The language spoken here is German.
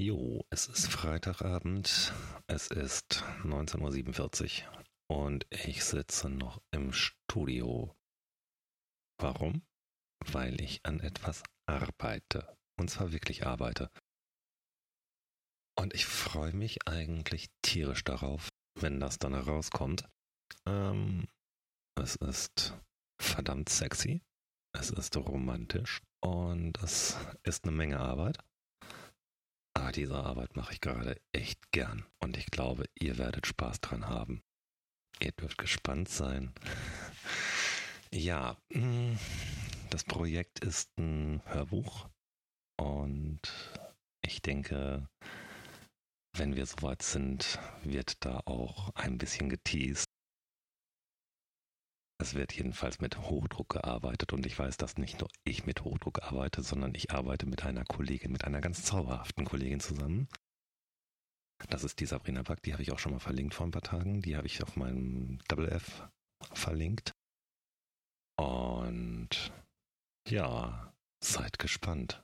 Jo, es ist Freitagabend, es ist 19.47 Uhr und ich sitze noch im Studio. Warum? Weil ich an etwas arbeite. Und zwar wirklich arbeite. Und ich freue mich eigentlich tierisch darauf, wenn das dann herauskommt. Ähm, es ist verdammt sexy. Es ist romantisch und es ist eine Menge Arbeit. Aber diese Arbeit mache ich gerade echt gern und ich glaube, ihr werdet Spaß dran haben. Ihr dürft gespannt sein. ja, mm, das Projekt ist ein Hörbuch und ich denke, wenn wir soweit sind, wird da auch ein bisschen geteased. Es wird jedenfalls mit Hochdruck gearbeitet und ich weiß, dass nicht nur ich mit Hochdruck arbeite, sondern ich arbeite mit einer Kollegin, mit einer ganz zauberhaften Kollegin zusammen. Das ist die Sabrina Back, die habe ich auch schon mal verlinkt vor ein paar Tagen. Die habe ich auf meinem Double F verlinkt. Und ja, seid gespannt.